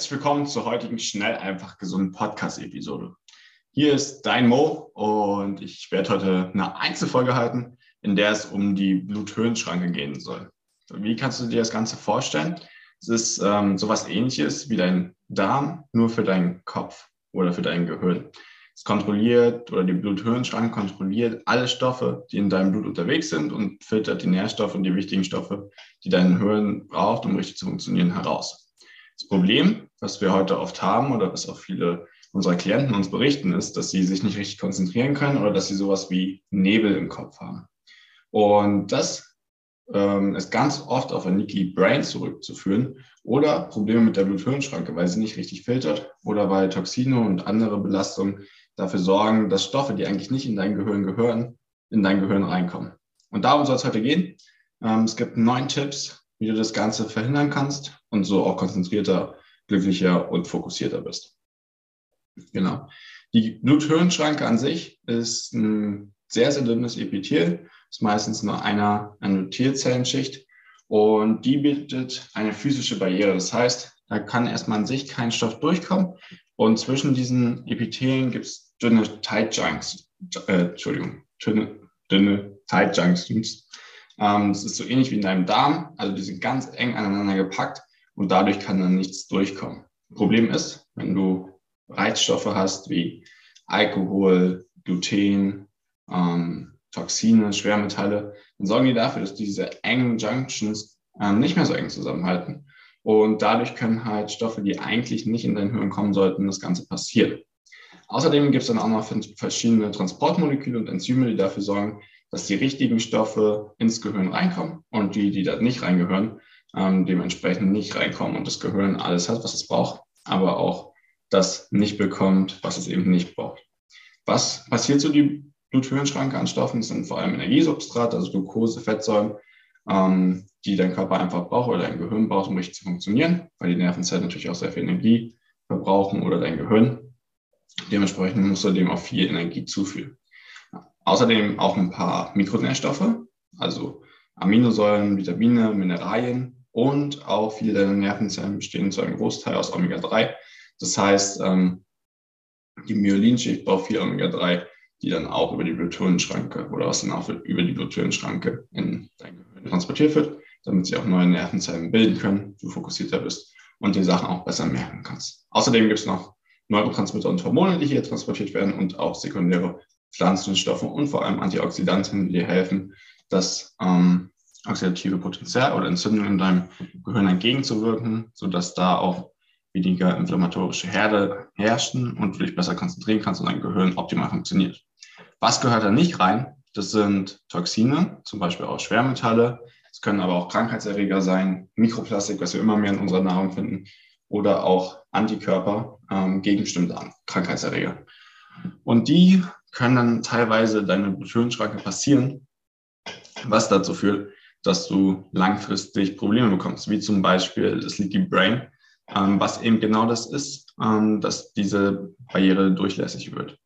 Herzlich willkommen zur heutigen Schnell einfach gesunden Podcast-Episode. Hier ist dein Mo und ich werde heute eine Einzelfolge halten, in der es um die Bluthöhenschranke gehen soll. Wie kannst du dir das Ganze vorstellen? Es ist ähm, sowas ähnliches wie dein Darm, nur für deinen Kopf oder für dein Gehirn. Es kontrolliert oder die Bluthöhenschranke kontrolliert alle Stoffe, die in deinem Blut unterwegs sind und filtert die Nährstoffe und die wichtigen Stoffe, die dein Hirn braucht, um richtig zu funktionieren, heraus. Das Problem, was wir heute oft haben oder was auch viele unserer Klienten uns berichten, ist, dass sie sich nicht richtig konzentrieren können oder dass sie sowas wie Nebel im Kopf haben. Und das ähm, ist ganz oft auf ein Leaky Brain zurückzuführen oder Probleme mit der Bluthirnschranke, weil sie nicht richtig filtert oder weil Toxine und andere Belastungen dafür sorgen, dass Stoffe, die eigentlich nicht in dein Gehirn gehören, in dein Gehirn reinkommen. Und darum soll es heute gehen. Ähm, es gibt neun Tipps, wie du das Ganze verhindern kannst und so auch konzentrierter, glücklicher und fokussierter bist. Genau. Die Bluthirnschranke an sich ist ein sehr, sehr dünnes Epithel, ist meistens nur einer Endothelzellenschicht und die bietet eine physische Barriere. Das heißt, da kann erstmal an sich kein Stoff durchkommen. Und zwischen diesen Epithelien gibt es dünne Tight Junks, äh, Entschuldigung, dünne, dünne Tight Junctions, ähm, es ist so ähnlich wie in deinem Darm, also die sind ganz eng aneinander gepackt und dadurch kann dann nichts durchkommen. Problem ist, wenn du Reizstoffe hast wie Alkohol, Gluten, ähm, Toxine, Schwermetalle, dann sorgen die dafür, dass diese engen Junctions ähm, nicht mehr so eng zusammenhalten. Und dadurch können halt Stoffe, die eigentlich nicht in dein Hirn kommen sollten, das Ganze passieren. Außerdem gibt es dann auch noch verschiedene Transportmoleküle und Enzyme, die dafür sorgen, dass die richtigen Stoffe ins Gehirn reinkommen und die, die da nicht reingehören, ähm, dementsprechend nicht reinkommen und das Gehirn alles hat, was es braucht, aber auch das nicht bekommt, was es eben nicht braucht. Was passiert so die Bluthöhenschranke an Stoffen? Das sind vor allem Energiesubstrate, also Glucose, Fettsäuren, ähm, die dein Körper einfach braucht oder dein Gehirn braucht, um richtig zu funktionieren, weil die Nervenzellen natürlich auch sehr viel Energie verbrauchen oder dein Gehirn. Dementsprechend musst du dem auch viel Energie zuführen. Außerdem auch ein paar Mikronährstoffe, also Aminosäuren, Vitamine, Mineralien und auch viele deiner Nervenzellen bestehen zu einem Großteil aus Omega-3. Das heißt, ähm, die Myelinschicht braucht viel Omega-3, die dann auch über die Bluthirnschranke oder was dann auch über die Bluthirnschranke in dein Gehirn transportiert wird, damit sie auch neue Nervenzellen bilden können, du fokussierter bist und die Sachen auch besser merken kannst. Außerdem gibt es noch Neurotransmitter und Hormone, die hier transportiert werden und auch sekundäre Pflanzenstoffe und vor allem Antioxidantien, die dir helfen, das ähm, oxidative Potenzial oder Entzündungen in deinem Gehirn entgegenzuwirken, sodass da auch weniger inflammatorische Herde herrschen und du dich besser konzentrieren kannst und dein Gehirn optimal funktioniert. Was gehört da nicht rein? Das sind Toxine, zum Beispiel auch Schwermetalle. Es können aber auch Krankheitserreger sein, Mikroplastik, was wir immer mehr in unserer Nahrung finden, oder auch Antikörper ähm, gegen bestimmte Krankheitserreger. Und die können dann teilweise deine Bluthirnschranke passieren, was dazu führt, dass du langfristig Probleme bekommst, wie zum Beispiel das Leaky Brain, ähm, was eben genau das ist, ähm, dass diese Barriere durchlässig wird.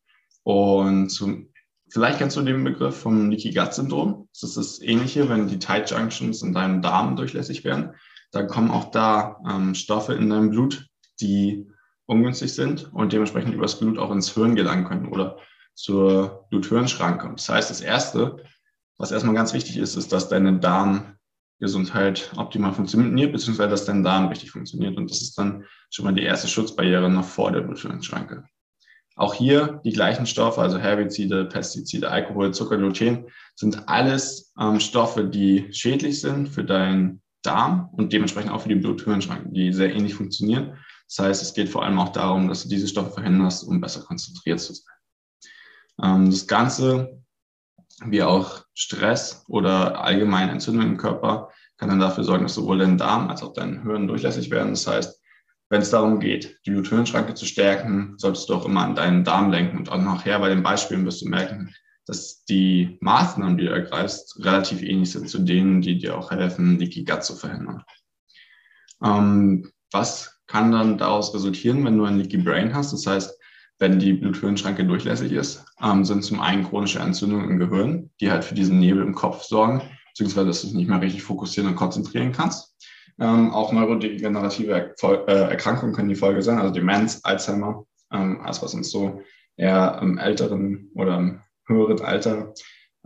Und zum, vielleicht kennst du den Begriff vom Leaky Gut Syndrom. Das ist das Ähnliche, wenn die Tight Junctions in deinem Darm durchlässig werden. Dann kommen auch da ähm, Stoffe in deinem Blut, die ungünstig sind und dementsprechend übers Blut auch ins Hirn gelangen können oder zur Bluthirnschranke. Das heißt, das Erste, was erstmal ganz wichtig ist, ist, dass deine Darmgesundheit optimal funktioniert, beziehungsweise dass dein Darm richtig funktioniert. Und das ist dann schon mal die erste Schutzbarriere noch vor der Bluthirnschranke. Auch hier die gleichen Stoffe, also Herbizide, Pestizide, Alkohol, Zucker, Gluten, sind alles ähm, Stoffe, die schädlich sind für deinen Darm und dementsprechend auch für die Bluthirnschranke, die sehr ähnlich funktionieren. Das heißt, es geht vor allem auch darum, dass du diese Stoffe verhinderst, um besser konzentriert zu sein. Ähm, das Ganze, wie auch Stress oder allgemein Entzündungen im Körper, kann dann dafür sorgen, dass sowohl dein Darm als auch dein Hirn durchlässig werden. Das heißt, wenn es darum geht, die Bluthirnschranke zu stärken, solltest du auch immer an deinen Darm lenken. Und auch nachher bei den Beispielen wirst du merken, dass die Maßnahmen, die du ergreifst, relativ ähnlich sind zu denen, die dir auch helfen, Leaky Gut zu verhindern. Ähm, was kann dann daraus resultieren, wenn du ein Leaky Brain hast? Das heißt, wenn die Bluthirnschranke durchlässig ist, ähm, sind zum einen chronische Entzündungen im Gehirn, die halt für diesen Nebel im Kopf sorgen, beziehungsweise dass du dich nicht mehr richtig fokussieren und konzentrieren kannst. Ähm, auch neurodegenerative er äh, Erkrankungen können die Folge sein, also Demenz, Alzheimer, ähm, alles was uns so eher im älteren oder im höheren Alter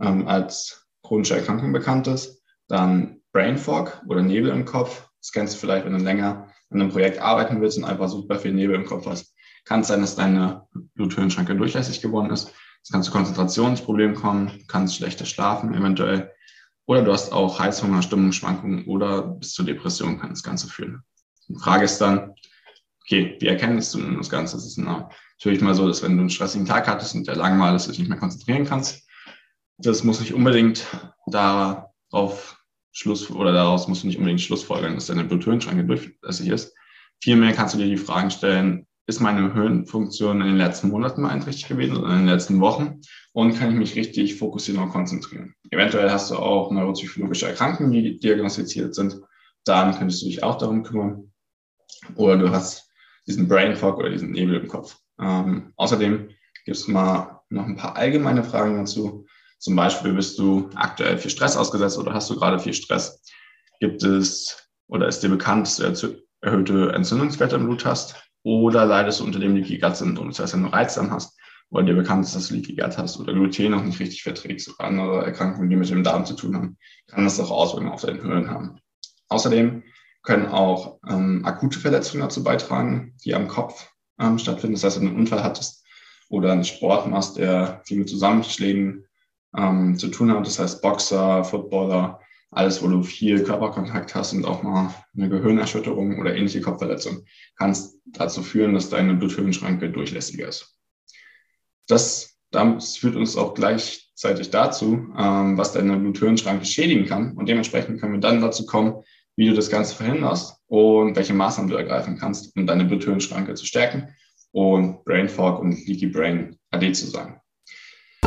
ähm, als chronische Erkrankung bekannt ist. Dann Brain Fog oder Nebel im Kopf. Das kennst du vielleicht, wenn du länger an einem Projekt arbeiten willst und einfach super viel Nebel im Kopf hast. Kann es sein, dass deine Bluthirnschranke durchlässig geworden ist. Es kann zu Konzentrationsproblemen kommen, kannst schlechter schlafen eventuell. Oder du hast auch Heißhunger, Stimmungsschwankungen oder bis zur Depression kann das Ganze führen. Die Frage ist dann, okay, wie erkennst du das Ganze? Es ist natürlich mal so, dass wenn du einen stressigen Tag hattest und der langweilig ist, dich nicht mehr konzentrieren kannst, das muss nicht unbedingt darauf Schluss oder daraus musst du nicht unbedingt Schlussfolgern, dass deine Bluthirnschranke durchlässig ist. Vielmehr kannst du dir die Fragen stellen, ist meine Hirnfunktion in den letzten Monaten beeinträchtigt gewesen oder in den letzten Wochen und kann ich mich richtig fokussieren und konzentrieren. Eventuell hast du auch neuropsychologische Erkrankungen, die diagnostiziert sind. Dann könntest du dich auch darum kümmern. Oder du hast diesen Brain Fog oder diesen Nebel im Kopf. Ähm, außerdem gibt es mal noch ein paar allgemeine Fragen dazu. Zum Beispiel bist du aktuell viel Stress ausgesetzt oder hast du gerade viel Stress? Gibt es oder ist dir bekannt, dass du erhöhte Entzündungswerte im Blut hast? Oder leidest du unter dem Leaky Gut Syndrom? Das heißt, wenn du Reizdarm hast oder dir bekannt ist, dass du Leaky Gut hast oder Gluten noch nicht richtig verträgst oder andere Erkrankungen, die mit dem Darm zu tun haben, kann das auch Auswirkungen auf deinen Hirn haben. Außerdem können auch ähm, akute Verletzungen dazu beitragen, die am Kopf ähm, stattfinden. Das heißt, wenn du einen Unfall hattest oder einen Sport machst, der viel mit Zusammenschlägen ähm, zu tun hat, das heißt Boxer, Footballer, alles, wo du viel Körperkontakt hast und auch mal eine Gehirnerschütterung oder ähnliche Kopfverletzung, kann es dazu führen, dass deine Bluthirnschranke durchlässiger ist. Das, das führt uns auch gleichzeitig dazu, ähm, was deine Bluthirnschranke schädigen kann. Und dementsprechend können wir dann dazu kommen, wie du das Ganze verhinderst und welche Maßnahmen du ergreifen kannst, um deine Bluthirnschranke zu stärken und Brain Fog und Leaky Brain AD zu sein.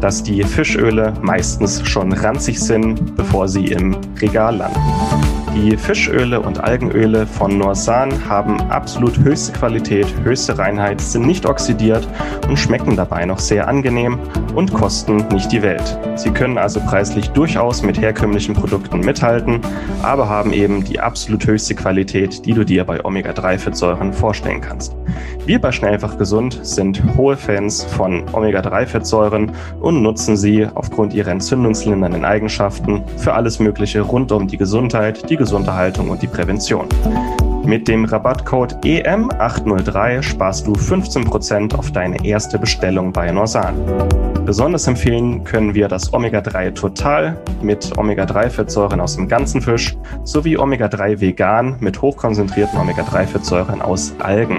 dass die Fischöle meistens schon ranzig sind, bevor sie im Regal landen. Die Fischöle und Algenöle von Norsan haben absolut höchste Qualität, höchste Reinheit, sind nicht oxidiert und schmecken dabei noch sehr angenehm und kosten nicht die Welt. Sie können also preislich durchaus mit herkömmlichen Produkten mithalten, aber haben eben die absolut höchste Qualität, die du dir bei Omega-3-Fettsäuren vorstellen kannst. Wir bei Schnellfach Gesund sind hohe Fans von Omega-3-Fettsäuren und nutzen sie aufgrund ihrer entzündungslindernden Eigenschaften für alles Mögliche rund um die Gesundheit, die Gesunderhaltung und die Prävention. Mit dem Rabattcode EM803 sparst du 15% auf deine erste Bestellung bei Norsan. Besonders empfehlen können wir das Omega-3 Total mit Omega-3-Fettsäuren aus dem ganzen Fisch sowie Omega-3 Vegan mit hochkonzentrierten Omega-3-Fettsäuren aus Algen.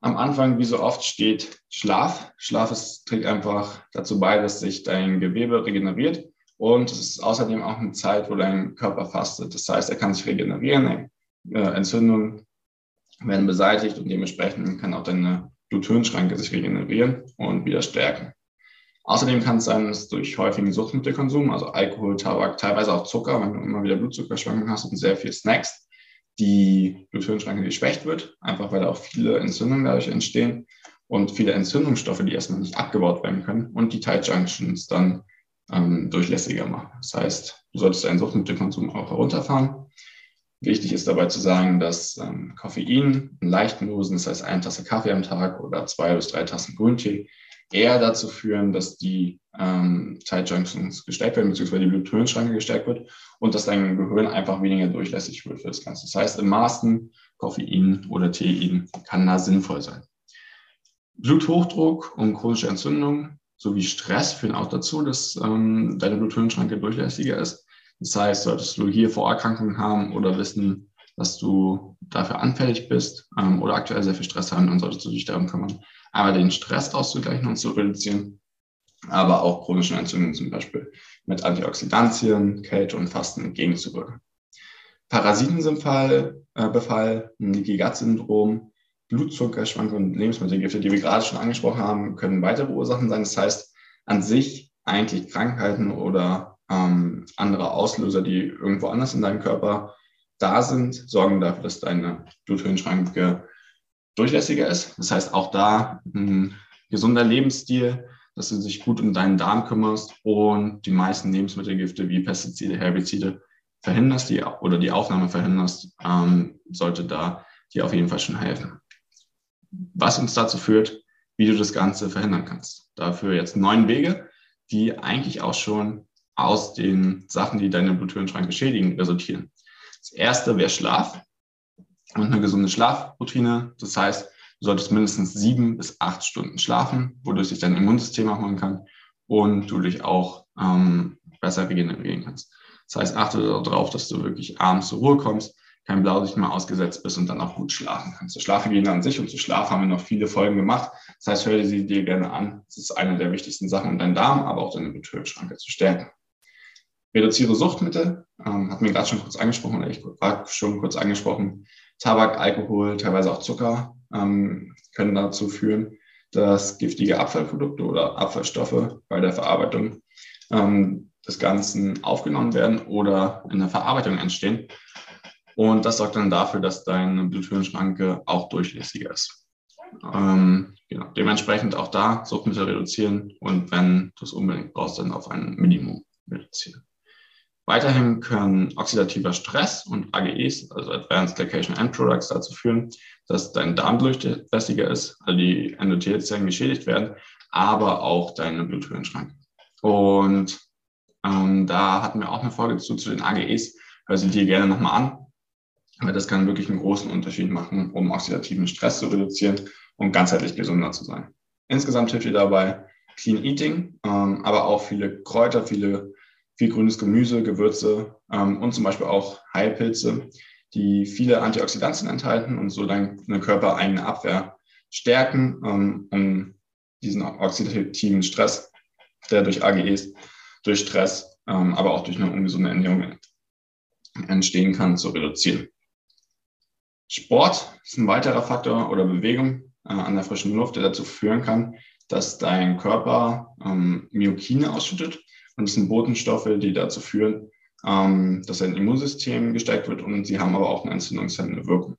am Anfang, wie so oft, steht Schlaf. Schlaf ist, trägt einfach dazu bei, dass sich dein Gewebe regeneriert. Und es ist außerdem auch eine Zeit, wo dein Körper fastet. Das heißt, er kann sich regenerieren, äh, Entzündungen werden beseitigt und dementsprechend kann auch deine Bluthirnschranke sich regenerieren und wieder stärken. Außerdem kann es sein, dass durch häufigen Suchtmittelkonsum, also Alkohol, Tabak, teilweise auch Zucker, wenn du immer wieder Blutzuckerschwankungen hast und sehr viel Snacks, die Bluthirnschranke geschwächt wird, einfach weil auch viele Entzündungen dadurch entstehen und viele Entzündungsstoffe, die erstmal nicht abgebaut werden können und die Tight Junctions dann ähm, durchlässiger machen. Das heißt, du solltest deinen Suchtmittelkonsum auch herunterfahren. Wichtig ist dabei zu sagen, dass ähm, Koffein in leichten Dosen, das heißt eine Tasse Kaffee am Tag oder zwei bis drei Tassen Grüntee, eher dazu führen, dass die ähm, Tight Junctions gestärkt werden, beziehungsweise die Bluthirnschranke gestärkt wird und dass dein Gehirn einfach weniger durchlässig wird für das Ganze. Das heißt, im Maßen Koffein oder Tein kann da sinnvoll sein. Bluthochdruck und chronische Entzündung sowie Stress führen auch dazu, dass ähm, deine Bluthirnschranke durchlässiger ist. Das heißt, solltest du hier Vorerkrankungen haben oder wissen, dass du dafür anfällig bist ähm, oder aktuell sehr viel Stress haben, dann solltest du dich darum kümmern, einmal den Stress auszugleichen und zu reduzieren, aber auch chronische Entzündungen zum Beispiel mit Antioxidantien, Kälte und Fasten entgegenzuwirken. Parasitenbefall, äh, Befall, Leaky Gut Syndrom, Blutzuckerschwankungen und Lebensmittelgifte, die wir gerade schon angesprochen haben, können weitere Ursachen sein. Das heißt, an sich eigentlich Krankheiten oder ähm, andere Auslöser, die irgendwo anders in deinem Körper da sind, sorgen dafür, dass deine Bluthirnschranke durchlässiger ist. Das heißt, auch da ein gesunder Lebensstil, dass du dich gut um deinen Darm kümmerst und die meisten Lebensmittelgifte wie Pestizide, Herbizide verhinderst die, oder die Aufnahme verhinderst, ähm, sollte da dir auf jeden Fall schon helfen. Was uns dazu führt, wie du das Ganze verhindern kannst. Dafür jetzt neun Wege, die eigentlich auch schon aus den Sachen, die deine Bluthirnschranke schädigen, resultieren. Das erste wäre Schlaf und eine gesunde Schlafroutine. Das heißt, du solltest mindestens sieben bis acht Stunden schlafen, wodurch sich dein Immunsystem erholen kann und du dich auch ähm, besser regenerieren kannst. Das heißt, achte darauf, dass du wirklich abends zur Ruhe kommst, kein Blaulicht mehr ausgesetzt bist und dann auch gut schlafen kannst. Zur Schlafhygiene an sich und zu Schlaf haben wir noch viele Folgen gemacht. Das heißt, hör sie dir gerne an. Das ist eine der wichtigsten Sachen, um deinen Darm, aber auch deine Bluthöhlschranke zu stärken. Reduziere Suchtmittel, ähm, hat mir gerade schon kurz angesprochen, oder ich war schon kurz angesprochen. Tabak, Alkohol, teilweise auch Zucker ähm, können dazu führen, dass giftige Abfallprodukte oder Abfallstoffe bei der Verarbeitung ähm, des Ganzen aufgenommen werden oder in der Verarbeitung entstehen. Und das sorgt dann dafür, dass deine Bluthirnschranke auch durchlässiger ist. Ähm, genau. Dementsprechend auch da Suchtmittel reduzieren und wenn du es unbedingt brauchst, dann auf ein Minimum reduzieren. Weiterhin können oxidativer Stress und AGEs, also Advanced Glycation End Products, dazu führen, dass dein Darm durchlässiger ist, also die Endothelzellen geschädigt werden, aber auch deine Bluthöhlenschranke. Und ähm, da hatten wir auch eine Folge zu, zu den AGEs. Hör sie dir gerne nochmal an, weil das kann wirklich einen großen Unterschied machen, um oxidativen Stress zu reduzieren und ganzheitlich gesunder zu sein. Insgesamt hilft dir dabei Clean Eating, ähm, aber auch viele Kräuter, viele viel grünes Gemüse, Gewürze ähm, und zum Beispiel auch Heilpilze, die viele Antioxidantien enthalten und so deine körpereigene Abwehr stärken, ähm, um diesen oxidativen Stress, der durch AGEs, durch Stress, ähm, aber auch durch eine ungesunde Ernährung entstehen kann, zu reduzieren. Sport ist ein weiterer Faktor oder Bewegung äh, an der frischen Luft, der dazu führen kann, dass dein Körper ähm, Myokine ausschüttet und das sind Botenstoffe, die dazu führen, ähm, dass ein Immunsystem gestärkt wird und sie haben aber auch eine entzündungshemmende Wirkung.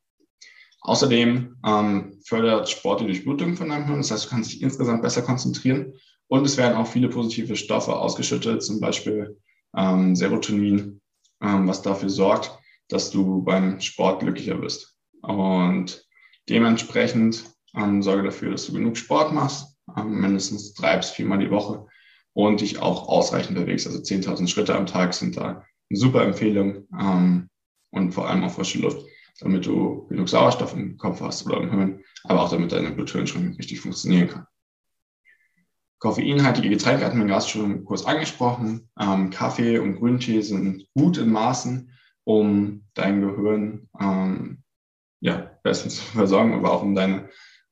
Außerdem ähm, fördert Sport die Durchblutung von deinem Hirn, das heißt, du kannst dich insgesamt besser konzentrieren und es werden auch viele positive Stoffe ausgeschüttet, zum Beispiel ähm, Serotonin, ähm, was dafür sorgt, dass du beim Sport glücklicher bist. Und dementsprechend ähm, sorge dafür, dass du genug Sport machst, ähm, mindestens drei bis viermal die Woche und dich auch ausreichend bewegst. Also 10.000 Schritte am Tag sind da eine super Empfehlung ähm, und vor allem auch frische Luft, damit du genug Sauerstoff im Kopf hast oder im Hirn, aber auch damit deine Bluthirnschranke richtig funktionieren kann. Koffeinhaltige Getränke hatten wir gerade schon kurz angesprochen. Ähm, Kaffee und Grüntee sind gut in Maßen, um dein Gehirn ähm, ja, bestens zu versorgen, aber auch um deine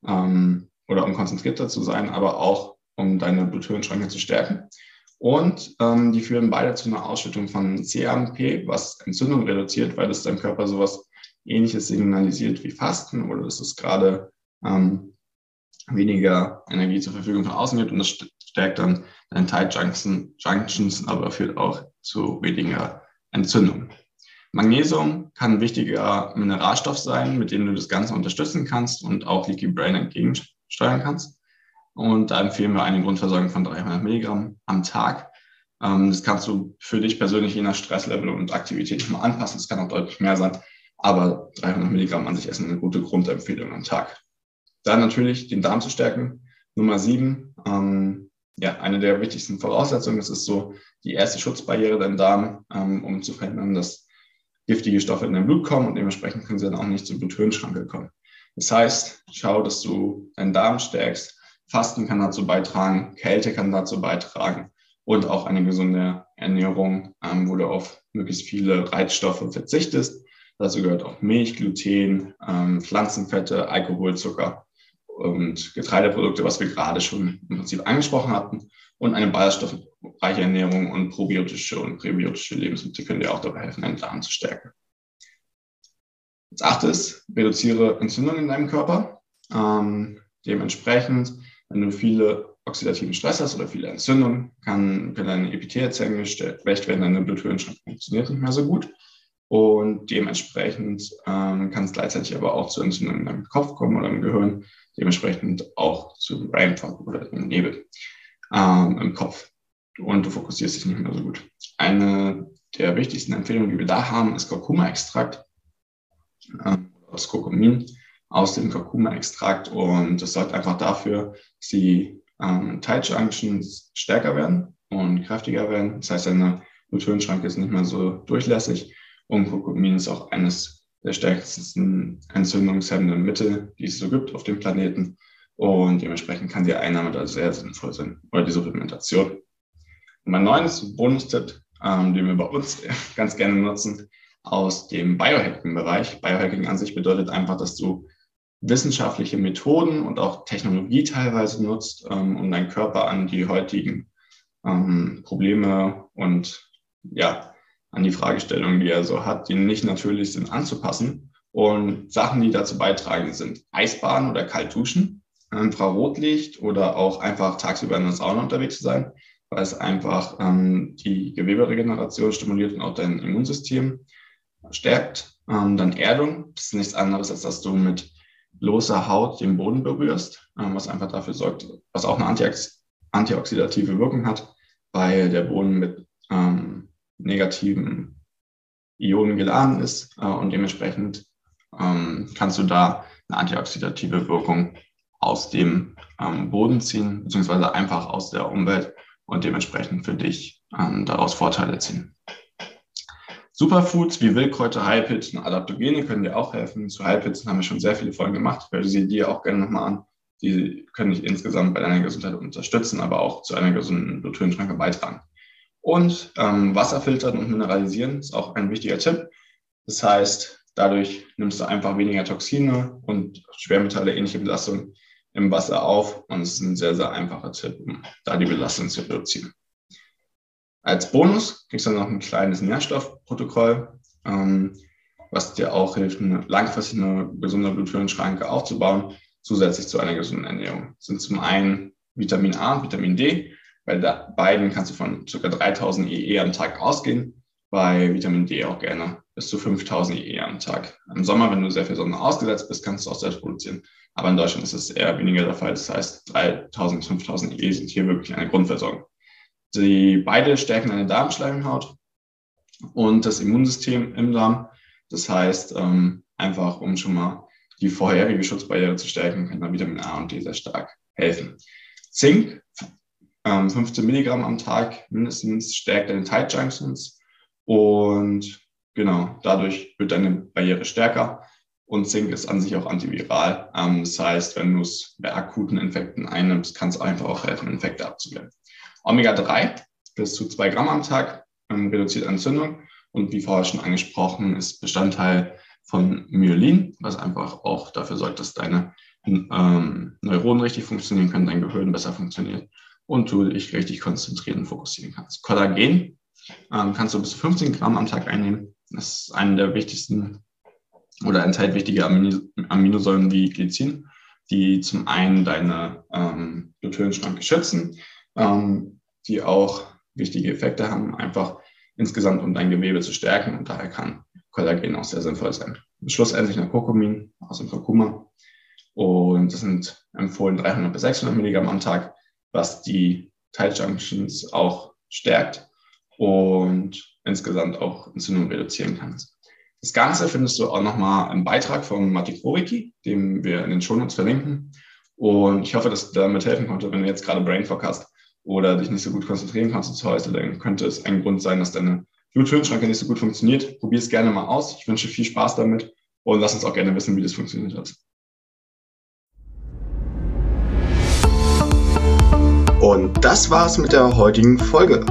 ähm, oder um konzentrierter zu sein, aber auch um deine Bluthirnschranke zu stärken. Und ähm, die führen beide zu einer Ausschüttung von CAMP, was Entzündung reduziert, weil es deinem Körper sowas ähnliches signalisiert wie Fasten oder dass es gerade ähm, weniger Energie zur Verfügung von außen gibt und das stärkt dann deine Tight Junctions, aber führt auch zu weniger Entzündung. Magnesium kann ein wichtiger Mineralstoff sein, mit dem du das Ganze unterstützen kannst und auch Leaky Brain entgegensteuern kannst. Und da empfehlen wir eine Grundversorgung von 300 Milligramm am Tag. Ähm, das kannst du für dich persönlich je nach Stresslevel und Aktivität mal anpassen. Es kann auch deutlich mehr sein, aber 300 Milligramm an sich essen eine gute Grundempfehlung am Tag. Dann natürlich den Darm zu stärken. Nummer sieben, ähm, ja, eine der wichtigsten Voraussetzungen. Das ist so die erste Schutzbarriere dein Darm, ähm, um zu verhindern, dass giftige Stoffe in dein Blut kommen und dementsprechend können sie dann auch nicht zur Bluthirnschranke kommen. Das heißt, schau, dass du deinen Darm stärkst. Fasten kann dazu beitragen, Kälte kann dazu beitragen und auch eine gesunde Ernährung, ähm, wo du auf möglichst viele Reizstoffe verzichtest. Dazu gehört auch Milch, Gluten, ähm, Pflanzenfette, Alkohol, Zucker und Getreideprodukte, was wir gerade schon im Prinzip angesprochen hatten. Und eine ballaststoffreiche Ernährung und probiotische und präbiotische Lebensmittel können dir auch dabei helfen, deinen Darm zu stärken. Als achtes, reduziere Entzündungen in deinem Körper. Ähm, dementsprechend, wenn du viele oxidativen Stress hast oder viele Entzündungen, kann, können deine Epithelzellen geschwächt werden, deine Bluthirnschrank funktioniert nicht mehr so gut. Und dementsprechend ähm, kann es gleichzeitig aber auch zu Entzündungen im Kopf kommen oder im Gehirn, dementsprechend auch zu Brain Fog oder im Nebel ähm, im Kopf. Und du fokussierst dich nicht mehr so gut. Eine der wichtigsten Empfehlungen, die wir da haben, ist Kurkuma-Extrakt, ähm, das Kurkumin aus dem Kurkuma-Extrakt. Und das sorgt einfach dafür, dass die ähm, Tight Junctions stärker werden und kräftiger werden. Das heißt, deine Bluthirnschranke ist nicht mehr so durchlässig und Kurkumin ist auch eines der stärksten entzündungshemmenden Mittel, die es so gibt auf dem Planeten. Und dementsprechend kann die Einnahme da sehr sinnvoll sein oder die Supplementation. Und mein neues Bonustipp, ähm, den wir bei uns ganz gerne nutzen, aus dem Biohacking-Bereich. Biohacking an sich bedeutet einfach, dass du wissenschaftliche Methoden und auch Technologie teilweise nutzt, ähm, um deinen Körper an die heutigen ähm, Probleme und ja, an die Fragestellungen, die er so hat, die nicht natürlich sind, anzupassen. Und Sachen, die dazu beitragen, sind Eisbaden oder Kaltduschen, Infrarotlicht oder auch einfach tagsüber in der Sauna unterwegs zu sein, weil es einfach ähm, die Geweberegeneration stimuliert und auch dein Immunsystem stärkt. Ähm, dann Erdung, das ist nichts anderes, als dass du mit bloßer Haut den Boden berührst, ähm, was einfach dafür sorgt, was auch eine Antiox antioxidative Wirkung hat, weil der Boden mit ähm, negativen Ionen geladen ist äh, und dementsprechend ähm, kannst du da eine antioxidative Wirkung aus dem ähm, Boden ziehen, beziehungsweise einfach aus der Umwelt und dementsprechend für dich ähm, daraus Vorteile ziehen. Superfoods wie Wildkräuter, Heilpilze und Adaptogene können dir auch helfen. Zu Heilpilzen haben wir schon sehr viele Folgen gemacht. Ich werde sie dir auch gerne nochmal an. Die können dich insgesamt bei deiner Gesundheit unterstützen, aber auch zu einer gesunden Bluthirnschranke beitragen. Und ähm, Wasser filtern und mineralisieren ist auch ein wichtiger Tipp. Das heißt, dadurch nimmst du einfach weniger Toxine und Schwermetalle, ähnliche Belastungen im Wasser auf. Und es ist ein sehr, sehr einfacher Tipp, um da die Belastung zu reduzieren. Als Bonus kriegst du noch ein kleines Nährstoffprotokoll, ähm, was dir auch hilft, eine, langfristig eine gesunde Bluthirnschranke aufzubauen, zusätzlich zu einer gesunden Ernährung. Das sind zum einen Vitamin A und Vitamin D. Bei beiden kannst du von ca. 3000 EE am Tag ausgehen. Bei Vitamin D auch gerne bis zu 5000 EE am Tag. Im Sommer, wenn du sehr viel Sonne ausgesetzt bist, kannst du auch selbst produzieren. Aber in Deutschland ist es eher weniger der Fall. Das heißt, 3000 bis 5000 EE sind hier wirklich eine Grundversorgung. Sie beide stärken deine Darmschleimhaut und das Immunsystem im Darm. Das heißt, ähm, einfach um schon mal die vorherige Schutzbarriere zu stärken, kann dann Vitamin A und D sehr stark helfen. Zink 15 ähm, Milligramm am Tag mindestens stärkt deine Tight Junctions und genau, dadurch wird deine Barriere stärker und Zink ist an sich auch antiviral. Ähm, das heißt, wenn du es bei akuten Infekten einnimmst, kann es einfach auch helfen, Infekte abzuwehren. Omega-3 bis zu 2 Gramm am Tag ähm, reduziert Entzündung und wie vorher schon angesprochen, ist Bestandteil von Myelin, was einfach auch dafür sorgt, dass deine ähm, Neuronen richtig funktionieren können, dein Gehirn besser funktioniert und du dich richtig konzentrieren und fokussieren kannst. Kollagen ähm, kannst du bis zu 15 Gramm am Tag einnehmen. Das ist eine der wichtigsten oder enthält wichtige Aminosäuren wie Glycin, die zum einen deine ähm, Bluthirnschranke schützen, ähm, die auch wichtige Effekte haben, einfach insgesamt um dein Gewebe zu stärken. Und daher kann Kollagen auch sehr sinnvoll sein. Schlussendlich noch Kurkumin aus dem Kurkuma. Und das sind empfohlen 300 bis 600 Milligramm am Tag, was die Tight Junctions auch stärkt und insgesamt auch Entzündung reduzieren kann. Das Ganze findest du auch nochmal im Beitrag von Matti Krowicki, den wir in den Shownotes verlinken. Und ich hoffe, dass du damit helfen konnte, wenn du jetzt gerade Brainfuck hast oder dich nicht so gut konzentrieren kannst zu Hause, dann könnte es ein Grund sein, dass deine Bluthirnschranke nicht so gut funktioniert. Probier es gerne mal aus. Ich wünsche viel Spaß damit und lass uns auch gerne wissen, wie das funktioniert hat. Und das war's mit der heutigen Folge.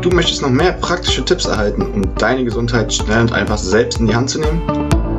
Du möchtest noch mehr praktische Tipps erhalten, um deine Gesundheit schnell und einfach selbst in die Hand zu nehmen?